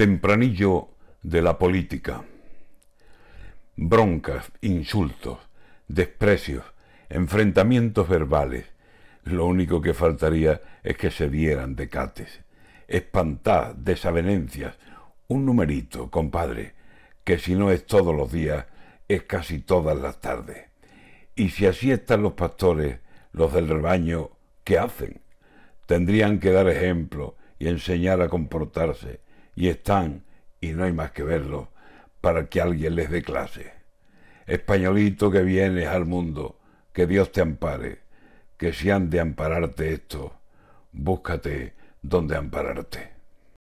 Tempranillo de la política. Broncas, insultos, desprecios, enfrentamientos verbales. Lo único que faltaría es que se dieran decates. Espantad, desavenencias. Un numerito, compadre, que si no es todos los días, es casi todas las tardes. Y si así están los pastores, los del rebaño, ¿qué hacen? Tendrían que dar ejemplo y enseñar a comportarse y están, y no hay más que verlo, para que alguien les dé clase. Españolito que vienes al mundo, que Dios te ampare, que si han de ampararte esto, búscate donde ampararte.